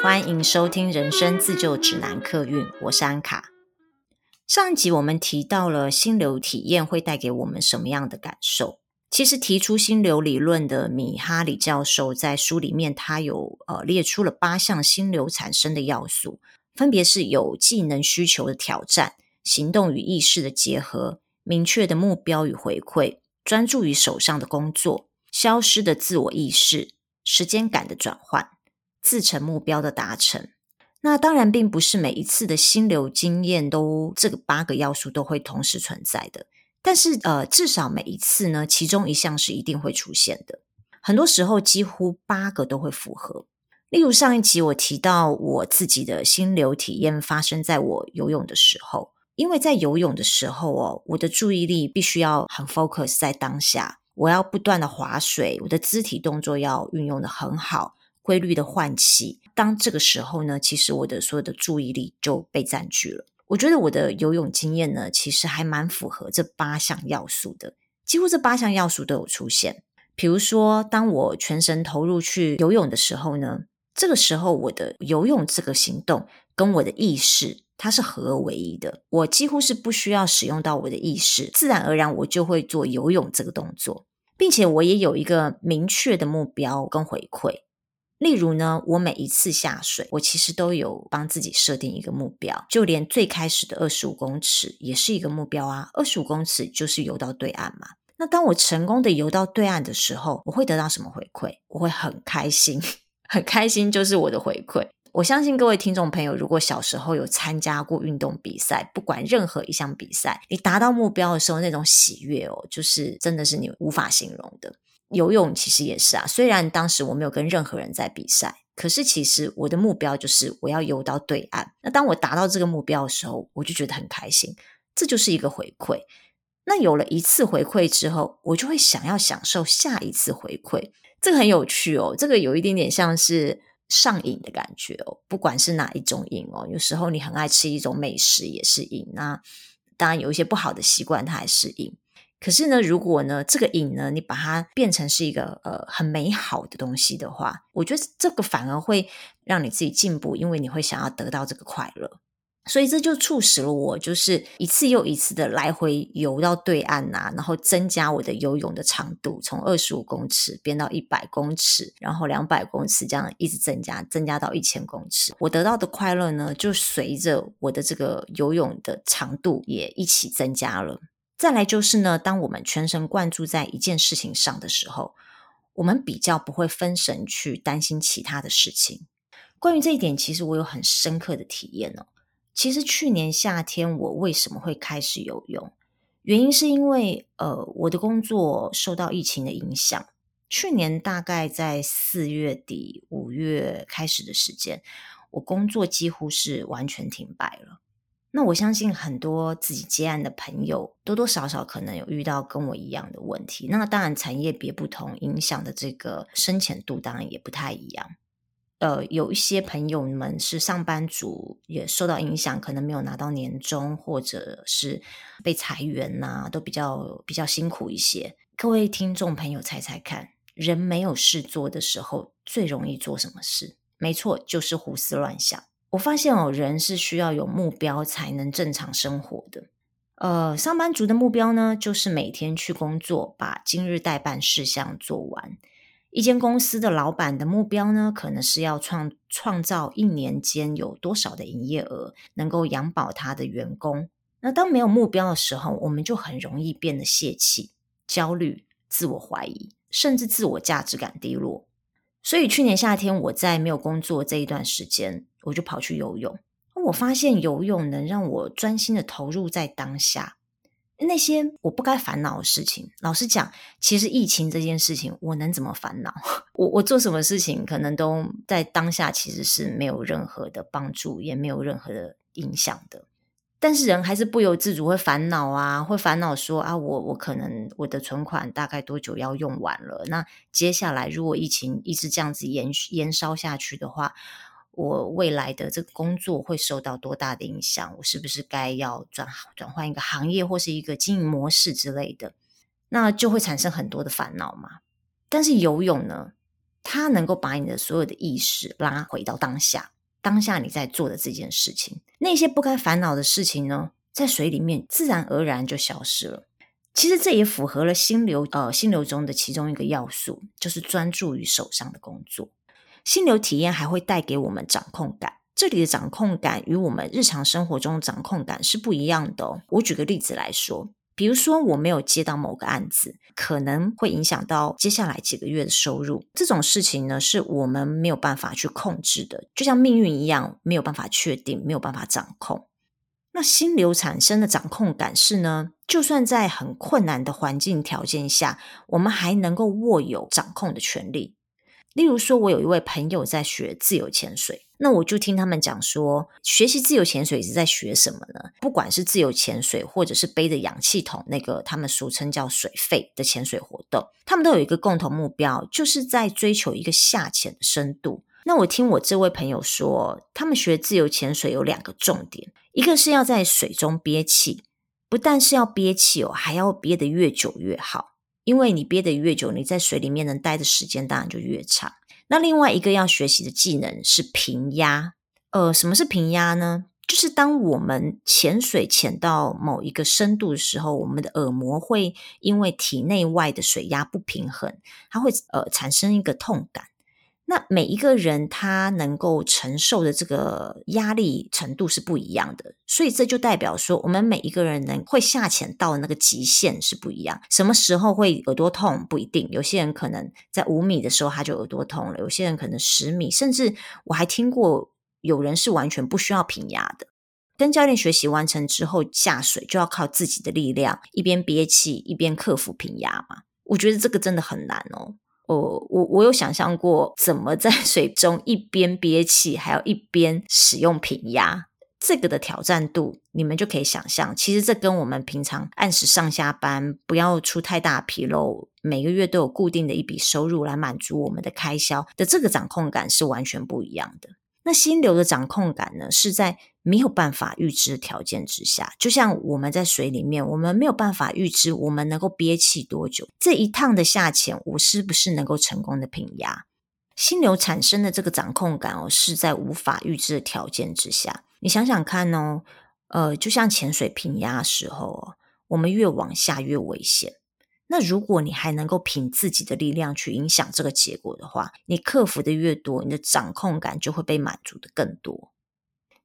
欢迎收听《人生自救指南》客运，我是安卡。上一集我们提到了心流体验会带给我们什么样的感受？其实提出心流理论的米哈里教授在书里面，他有呃列出了八项心流产生的要素，分别是有技能需求的挑战、行动与意识的结合、明确的目标与回馈、专注于手上的工作、消失的自我意识、时间感的转换、自成目标的达成。那当然，并不是每一次的心流经验都这个八个要素都会同时存在的。但是，呃，至少每一次呢，其中一项是一定会出现的。很多时候，几乎八个都会符合。例如上一集我提到我自己的心流体验发生在我游泳的时候，因为在游泳的时候哦，我的注意力必须要很 focus 在当下，我要不断的划水，我的肢体动作要运用得很好。规律的换气，当这个时候呢，其实我的所有的注意力就被占据了。我觉得我的游泳经验呢，其实还蛮符合这八项要素的，几乎这八项要素都有出现。比如说，当我全神投入去游泳的时候呢，这个时候我的游泳这个行动跟我的意识它是合而为一的，我几乎是不需要使用到我的意识，自然而然我就会做游泳这个动作，并且我也有一个明确的目标跟回馈。例如呢，我每一次下水，我其实都有帮自己设定一个目标，就连最开始的二十五公尺也是一个目标啊。二十五公尺就是游到对岸嘛。那当我成功的游到对岸的时候，我会得到什么回馈？我会很开心，很开心就是我的回馈。我相信各位听众朋友，如果小时候有参加过运动比赛，不管任何一项比赛，你达到目标的时候，那种喜悦哦，就是真的是你无法形容的。游泳其实也是啊，虽然当时我没有跟任何人在比赛，可是其实我的目标就是我要游到对岸。那当我达到这个目标的时候，我就觉得很开心，这就是一个回馈。那有了一次回馈之后，我就会想要享受下一次回馈。这个很有趣哦，这个有一点点像是上瘾的感觉哦。不管是哪一种瘾哦，有时候你很爱吃一种美食也是瘾，那当然有一些不好的习惯它还是瘾。可是呢，如果呢，这个瘾呢，你把它变成是一个呃很美好的东西的话，我觉得这个反而会让你自己进步，因为你会想要得到这个快乐。所以这就促使了我，就是一次又一次的来回游到对岸呐，然后增加我的游泳的长度，从二十五公尺变到一百公尺，然后两百公尺，这样一直增加，增加到一千公尺。我得到的快乐呢，就随着我的这个游泳的长度也一起增加了。再来就是呢，当我们全神贯注在一件事情上的时候，我们比较不会分神去担心其他的事情。关于这一点，其实我有很深刻的体验哦。其实去年夏天我为什么会开始游泳？原因是因为呃，我的工作受到疫情的影响。去年大概在四月底五月开始的时间，我工作几乎是完全停摆了。那我相信很多自己接案的朋友，多多少少可能有遇到跟我一样的问题。那当然，产业别不同，影响的这个深浅度当然也不太一样。呃，有一些朋友们是上班族，也受到影响，可能没有拿到年终，或者是被裁员呐、都比较比较辛苦一些。各位听众朋友，猜猜看，人没有事做的时候，最容易做什么事？没错，就是胡思乱想。我发现哦，人是需要有目标才能正常生活的。呃，上班族的目标呢，就是每天去工作，把今日待办事项做完。一间公司的老板的目标呢，可能是要创创造一年间有多少的营业额，能够养饱他的员工。那当没有目标的时候，我们就很容易变得泄气、焦虑、自我怀疑，甚至自我价值感低落。所以去年夏天，我在没有工作这一段时间，我就跑去游泳。我发现游泳能让我专心的投入在当下，那些我不该烦恼的事情。老实讲，其实疫情这件事情，我能怎么烦恼？我我做什么事情，可能都在当下其实是没有任何的帮助，也没有任何的影响的。但是人还是不由自主会烦恼啊，会烦恼说啊，我我可能我的存款大概多久要用完了？那接下来如果疫情一直这样子延延烧下去的话，我未来的这个工作会受到多大的影响？我是不是该要转转换一个行业或是一个经营模式之类的？那就会产生很多的烦恼嘛。但是游泳呢，它能够把你的所有的意识拉回到当下，当下你在做的这件事情，那些不该烦恼的事情呢，在水里面自然而然就消失了。其实这也符合了心流，呃，心流中的其中一个要素，就是专注于手上的工作。心流体验还会带给我们掌控感。这里的掌控感与我们日常生活中的掌控感是不一样的。我举个例子来说，比如说我没有接到某个案子，可能会影响到接下来几个月的收入。这种事情呢，是我们没有办法去控制的，就像命运一样，没有办法确定，没有办法掌控。那心流产生的掌控感是呢，就算在很困难的环境条件下，我们还能够握有掌控的权利。例如说，我有一位朋友在学自由潜水，那我就听他们讲说，学习自由潜水是在学什么呢？不管是自由潜水，或者是背着氧气筒，那个他们俗称叫水肺的潜水活动，他们都有一个共同目标，就是在追求一个下潜的深度。那我听我这位朋友说，他们学自由潜水有两个重点，一个是要在水中憋气，不但是要憋气哦，还要憋得越久越好。因为你憋得越久，你在水里面能待的时间当然就越长。那另外一个要学习的技能是平压。呃，什么是平压呢？就是当我们潜水潜到某一个深度的时候，我们的耳膜会因为体内外的水压不平衡，它会呃产生一个痛感。那每一个人他能够承受的这个压力程度是不一样的，所以这就代表说，我们每一个人能会下潜到那个极限是不一样。什么时候会耳朵痛不一定，有些人可能在五米的时候他就耳朵痛了，有些人可能十米，甚至我还听过有人是完全不需要平压的。跟教练学习完成之后下水就要靠自己的力量，一边憋气一边克服平压嘛。我觉得这个真的很难哦。哦，我我有想象过怎么在 水中一边憋气，还要一边使用平压，这个的挑战度，你们就可以想象。其实这跟我们平常按时上下班，不要出太大纰漏，每个月都有固定的一笔收入来满足我们的开销的这个掌控感是完全不一样的。那心流的掌控感呢，是在没有办法预知的条件之下，就像我们在水里面，我们没有办法预知我们能够憋气多久，这一趟的下潜，我是不是能够成功的平压？心流产生的这个掌控感哦，是在无法预知的条件之下。你想想看哦，呃，就像潜水平压时候哦，我们越往下越危险。那如果你还能够凭自己的力量去影响这个结果的话，你克服的越多，你的掌控感就会被满足的更多。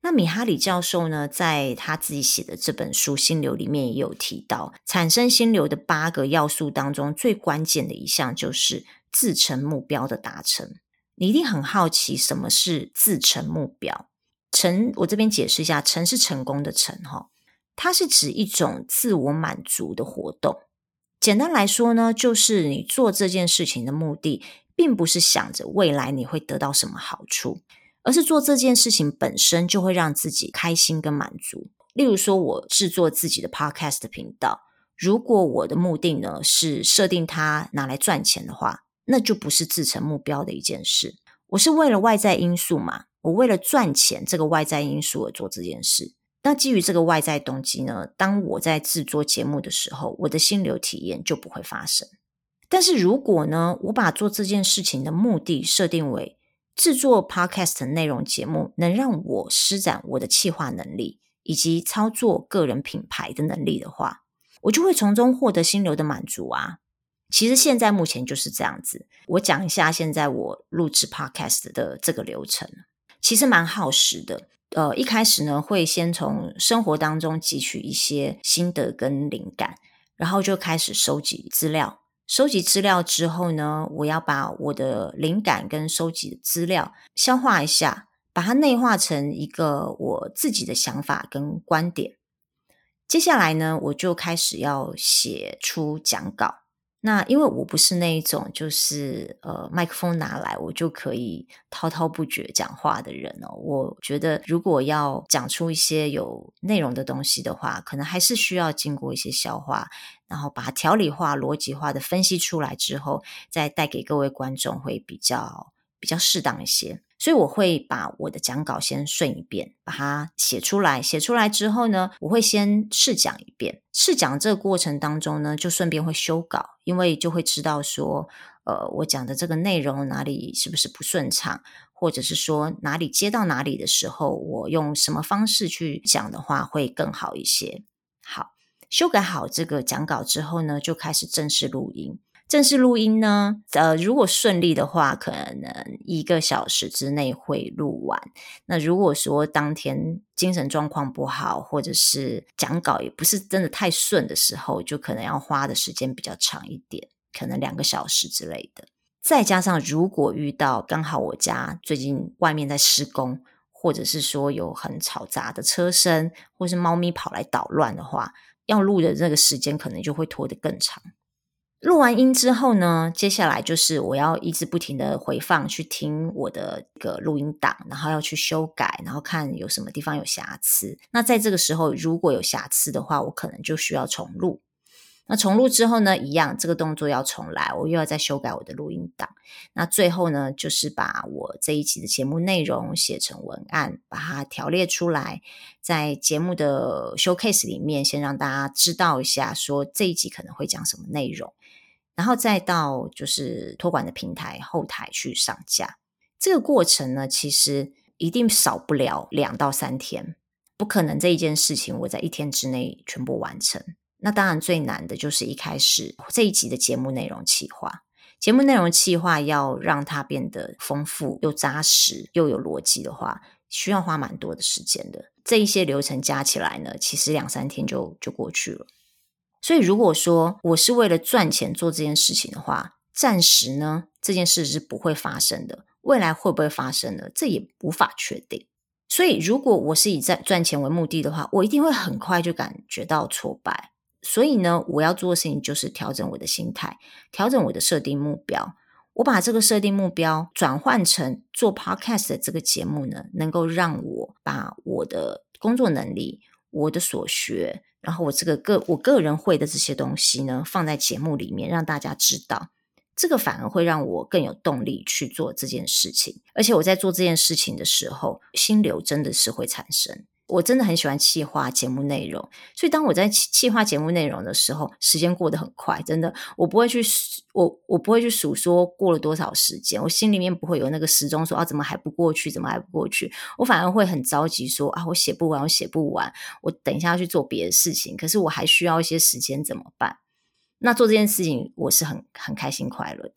那米哈里教授呢，在他自己写的这本书《心流》里面也有提到，产生心流的八个要素当中，最关键的一项就是自成目标的达成。你一定很好奇，什么是自成目标？成，我这边解释一下，成是成功的成，哈，它是指一种自我满足的活动。简单来说呢，就是你做这件事情的目的，并不是想着未来你会得到什么好处，而是做这件事情本身就会让自己开心跟满足。例如说，我制作自己的 podcast 频道，如果我的目的呢是设定它拿来赚钱的话，那就不是自成目标的一件事。我是为了外在因素嘛，我为了赚钱这个外在因素而做这件事。那基于这个外在动机呢，当我在制作节目的时候，我的心流体验就不会发生。但是如果呢，我把做这件事情的目的设定为制作 Podcast 内容节目，能让我施展我的企划能力以及操作个人品牌的能力的话，我就会从中获得心流的满足啊。其实现在目前就是这样子。我讲一下现在我录制 Podcast 的这个流程，其实蛮耗时的。呃，一开始呢，会先从生活当中汲取一些心得跟灵感，然后就开始收集资料。收集资料之后呢，我要把我的灵感跟收集的资料消化一下，把它内化成一个我自己的想法跟观点。接下来呢，我就开始要写出讲稿。那因为我不是那一种，就是呃，麦克风拿来我就可以滔滔不绝讲话的人哦。我觉得如果要讲出一些有内容的东西的话，可能还是需要经过一些消化，然后把条理化、逻辑化的分析出来之后，再带给各位观众会比较比较适当一些。所以我会把我的讲稿先顺一遍，把它写出来。写出来之后呢，我会先试讲一遍。试讲这个过程当中呢，就顺便会修稿，因为就会知道说，呃，我讲的这个内容哪里是不是不顺畅，或者是说哪里接到哪里的时候，我用什么方式去讲的话会更好一些。好，修改好这个讲稿之后呢，就开始正式录音。正式录音呢，呃，如果顺利的话，可能一个小时之内会录完。那如果说当天精神状况不好，或者是讲稿也不是真的太顺的时候，就可能要花的时间比较长一点，可能两个小时之类的。再加上如果遇到刚好我家最近外面在施工，或者是说有很嘈杂的车声，或是猫咪跑来捣乱的话，要录的这个时间可能就会拖得更长。录完音之后呢，接下来就是我要一直不停的回放去听我的一个录音档，然后要去修改，然后看有什么地方有瑕疵。那在这个时候，如果有瑕疵的话，我可能就需要重录。那重录之后呢，一样这个动作要重来，我又要再修改我的录音档。那最后呢，就是把我这一集的节目内容写成文案，把它条列出来，在节目的 showcase 里面，先让大家知道一下，说这一集可能会讲什么内容。然后再到就是托管的平台后台去上架，这个过程呢，其实一定少不了两到三天，不可能这一件事情我在一天之内全部完成。那当然最难的就是一开始这一集的节目内容企划，节目内容企划要让它变得丰富又扎实又有逻辑的话，需要花蛮多的时间的。这一些流程加起来呢，其实两三天就就过去了。所以，如果说我是为了赚钱做这件事情的话，暂时呢，这件事是不会发生的。未来会不会发生呢？这也无法确定。所以，如果我是以赚赚钱为目的的话，我一定会很快就感觉到挫败。所以呢，我要做的事情就是调整我的心态，调整我的设定目标。我把这个设定目标转换成做 Podcast 的这个节目呢，能够让我把我的工作能力、我的所学。然后我这个个我个人会的这些东西呢，放在节目里面让大家知道，这个反而会让我更有动力去做这件事情。而且我在做这件事情的时候，心流真的是会产生。我真的很喜欢企划节目内容，所以当我在企划节目内容的时候，时间过得很快。真的，我不会去我我不会去数说过了多少时间，我心里面不会有那个时钟说啊，怎么还不过去？怎么还不过去？我反而会很着急说啊，我写不完，我写不完，我等一下要去做别的事情，可是我还需要一些时间，怎么办？那做这件事情，我是很很开心快乐的。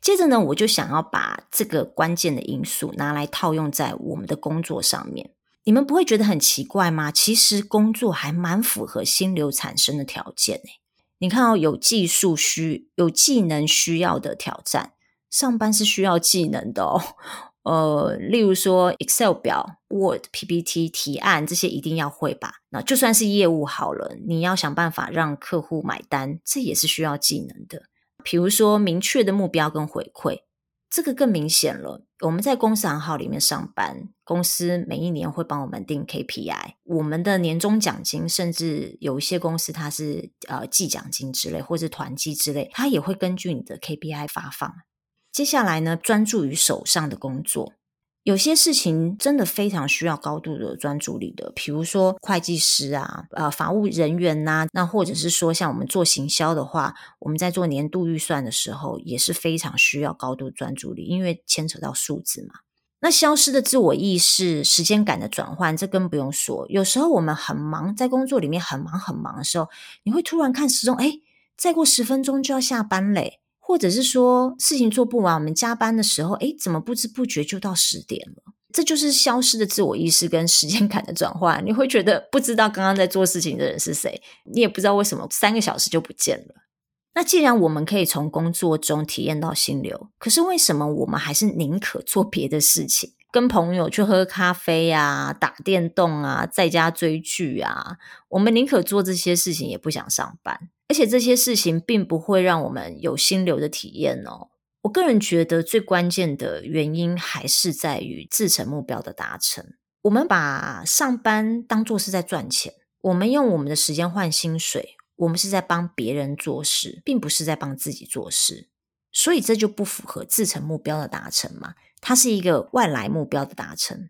接着呢，我就想要把这个关键的因素拿来套用在我们的工作上面。你们不会觉得很奇怪吗？其实工作还蛮符合心流产生的条件诶。你看哦，有技术需、有技能需要的挑战，上班是需要技能的哦。呃，例如说 Excel 表、Word、PPT、提案这些一定要会吧？那就算是业务好了，你要想办法让客户买单，这也是需要技能的。比如说明确的目标跟回馈。这个更明显了。我们在公司行号里面上班，公司每一年会帮我们定 KPI，我们的年终奖金，甚至有一些公司它是呃季奖金之类，或者团绩之类，它也会根据你的 KPI 发放。接下来呢，专注于手上的工作。有些事情真的非常需要高度的专注力的，比如说会计师啊，呃，法务人员呐、啊，那或者是说像我们做行销的话，我们在做年度预算的时候也是非常需要高度专注力，因为牵扯到数字嘛。那消失的自我意识、时间感的转换，这更不用说。有时候我们很忙，在工作里面很忙很忙的时候，你会突然看时钟，哎，再过十分钟就要下班嘞。或者是说事情做不完，我们加班的时候，诶，怎么不知不觉就到十点了？这就是消失的自我意识跟时间感的转换。你会觉得不知道刚刚在做事情的人是谁，你也不知道为什么三个小时就不见了。那既然我们可以从工作中体验到心流，可是为什么我们还是宁可做别的事情，跟朋友去喝咖啡啊、打电动啊、在家追剧啊？我们宁可做这些事情，也不想上班。而且这些事情并不会让我们有心流的体验哦。我个人觉得最关键的原因还是在于自成目标的达成。我们把上班当作是在赚钱，我们用我们的时间换薪水，我们是在帮别人做事，并不是在帮自己做事。所以这就不符合自成目标的达成嘛。它是一个外来目标的达成。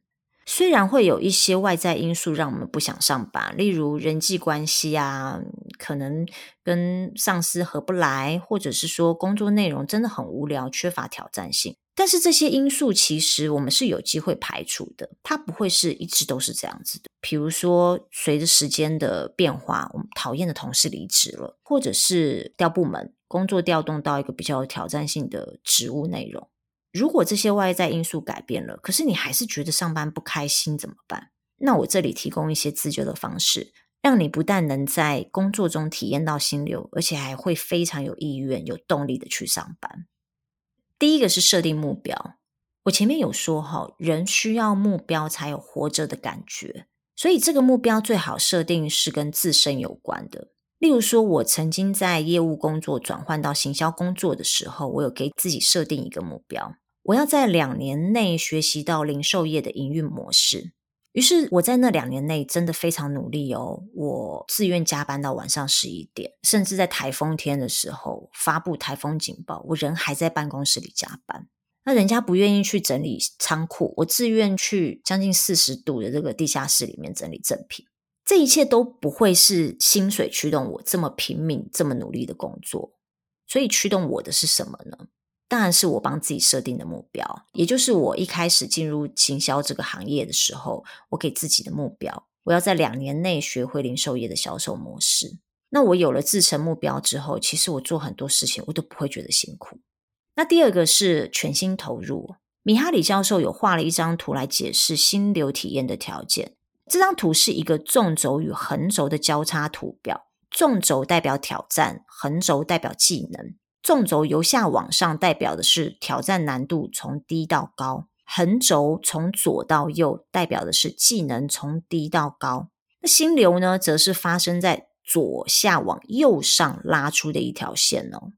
虽然会有一些外在因素让我们不想上班，例如人际关系啊，可能跟上司合不来，或者是说工作内容真的很无聊，缺乏挑战性。但是这些因素其实我们是有机会排除的，它不会是一直都是这样子的。比如说，随着时间的变化，我们讨厌的同事离职了，或者是调部门，工作调动到一个比较有挑战性的职务内容。如果这些外在因素改变了，可是你还是觉得上班不开心怎么办？那我这里提供一些自救的方式，让你不但能在工作中体验到心流，而且还会非常有意愿、有动力的去上班。第一个是设定目标，我前面有说哈，人需要目标才有活着的感觉，所以这个目标最好设定是跟自身有关的。例如说，我曾经在业务工作转换到行销工作的时候，我有给自己设定一个目标。我要在两年内学习到零售业的营运模式，于是我在那两年内真的非常努力哦。我自愿加班到晚上十一点，甚至在台风天的时候发布台风警报，我人还在办公室里加班。那人家不愿意去整理仓库，我自愿去将近四十度的这个地下室里面整理赠品。这一切都不会是薪水驱动我这么拼命、这么努力的工作，所以驱动我的是什么呢？当然是我帮自己设定的目标，也就是我一开始进入行销这个行业的时候，我给自己的目标，我要在两年内学会零售业的销售模式。那我有了自成目标之后，其实我做很多事情我都不会觉得辛苦。那第二个是全心投入。米哈里教授有画了一张图来解释心流体验的条件。这张图是一个纵轴与横轴的交叉图表，纵轴代表挑战，横轴代表技能。纵轴由下往上代表的是挑战难度从低到高，横轴从左到右代表的是技能从低到高。那心流呢，则是发生在左下往右上拉出的一条线哦。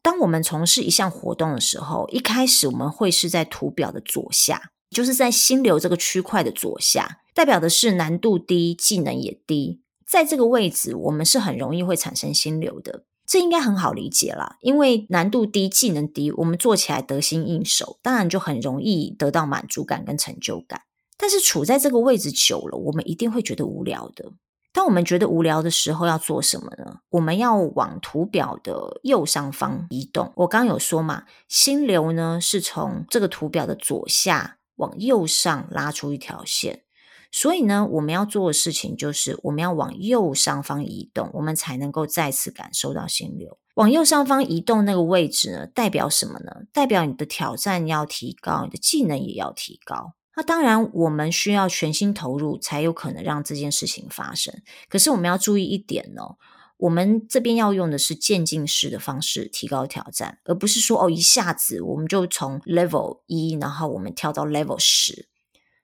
当我们从事一项活动的时候，一开始我们会是在图表的左下，就是在心流这个区块的左下，代表的是难度低，技能也低。在这个位置，我们是很容易会产生心流的。这应该很好理解啦，因为难度低、技能低，我们做起来得心应手，当然就很容易得到满足感跟成就感。但是处在这个位置久了，我们一定会觉得无聊的。当我们觉得无聊的时候，要做什么呢？我们要往图表的右上方移动。我刚有说嘛，心流呢是从这个图表的左下往右上拉出一条线。所以呢，我们要做的事情就是，我们要往右上方移动，我们才能够再次感受到心流。往右上方移动那个位置呢，代表什么呢？代表你的挑战要提高，你的技能也要提高。那当然，我们需要全心投入，才有可能让这件事情发生。可是我们要注意一点哦，我们这边要用的是渐进式的方式提高挑战，而不是说哦，一下子我们就从 level 一，然后我们跳到 level 十。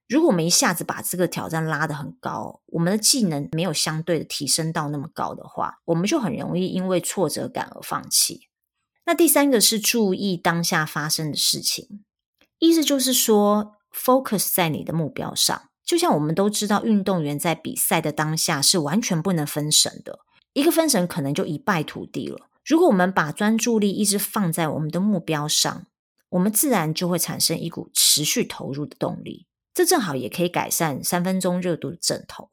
如果我们一下子把这个挑战拉得很高，我们的技能没有相对的提升到那么高的话，我们就很容易因为挫折感而放弃。那第三个是注意当下发生的事情，意思就是说，focus 在你的目标上。就像我们都知道，运动员在比赛的当下是完全不能分神的，一个分神可能就一败涂地了。如果我们把专注力一直放在我们的目标上，我们自然就会产生一股持续投入的动力。这正好也可以改善三分钟热度的症头。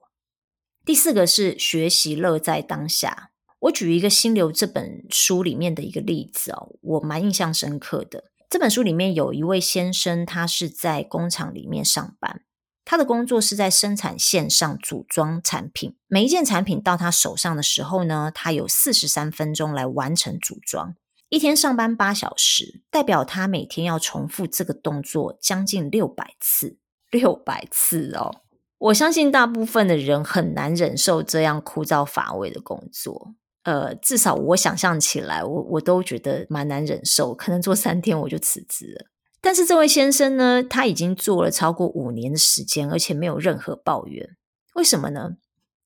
第四个是学习乐在当下。我举一个《心流》这本书里面的一个例子哦，我蛮印象深刻的。这本书里面有一位先生，他是在工厂里面上班，他的工作是在生产线上组装产品。每一件产品到他手上的时候呢，他有四十三分钟来完成组装。一天上班八小时，代表他每天要重复这个动作将近六百次。六百次哦，我相信大部分的人很难忍受这样枯燥乏味的工作。呃，至少我想象起来，我我都觉得蛮难忍受，可能做三天我就辞职了。但是这位先生呢，他已经做了超过五年的时间，而且没有任何抱怨。为什么呢？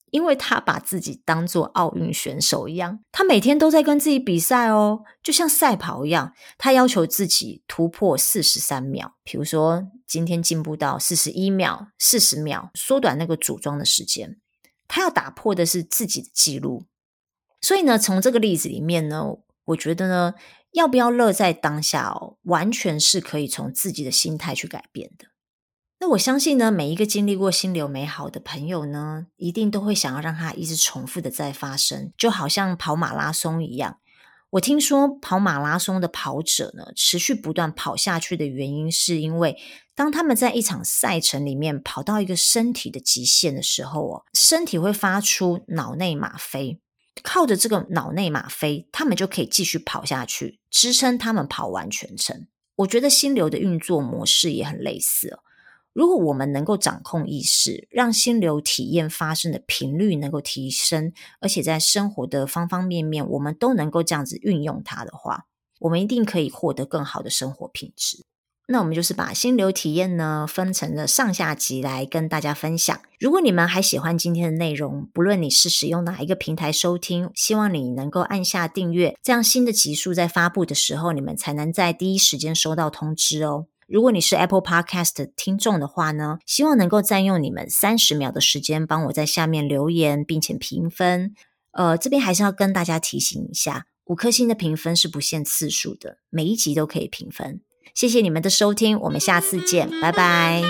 因为他把自己当做奥运选手一样，他每天都在跟自己比赛哦，就像赛跑一样。他要求自己突破四十三秒，比如说今天进步到四十一秒、四十秒，缩短那个组装的时间。他要打破的是自己的记录。所以呢，从这个例子里面呢，我觉得呢，要不要乐在当下哦，完全是可以从自己的心态去改变的。那我相信呢，每一个经历过心流美好的朋友呢，一定都会想要让它一直重复的再发生，就好像跑马拉松一样。我听说跑马拉松的跑者呢，持续不断跑下去的原因，是因为当他们在一场赛程里面跑到一个身体的极限的时候哦，身体会发出脑内吗啡。靠着这个脑内吗啡，他们就可以继续跑下去，支撑他们跑完全程。我觉得心流的运作模式也很类似哦。如果我们能够掌控意识，让心流体验发生的频率能够提升，而且在生活的方方面面，我们都能够这样子运用它的话，我们一定可以获得更好的生活品质。那我们就是把心流体验呢，分成了上下集来跟大家分享。如果你们还喜欢今天的内容，不论你是使用哪一个平台收听，希望你能够按下订阅，这样新的集数在发布的时候，你们才能在第一时间收到通知哦。如果你是 Apple Podcast 的听众的话呢，希望能够占用你们三十秒的时间，帮我在下面留言，并且评分。呃，这边还是要跟大家提醒一下，五颗星的评分是不限次数的，每一集都可以评分。谢谢你们的收听，我们下次见，拜拜。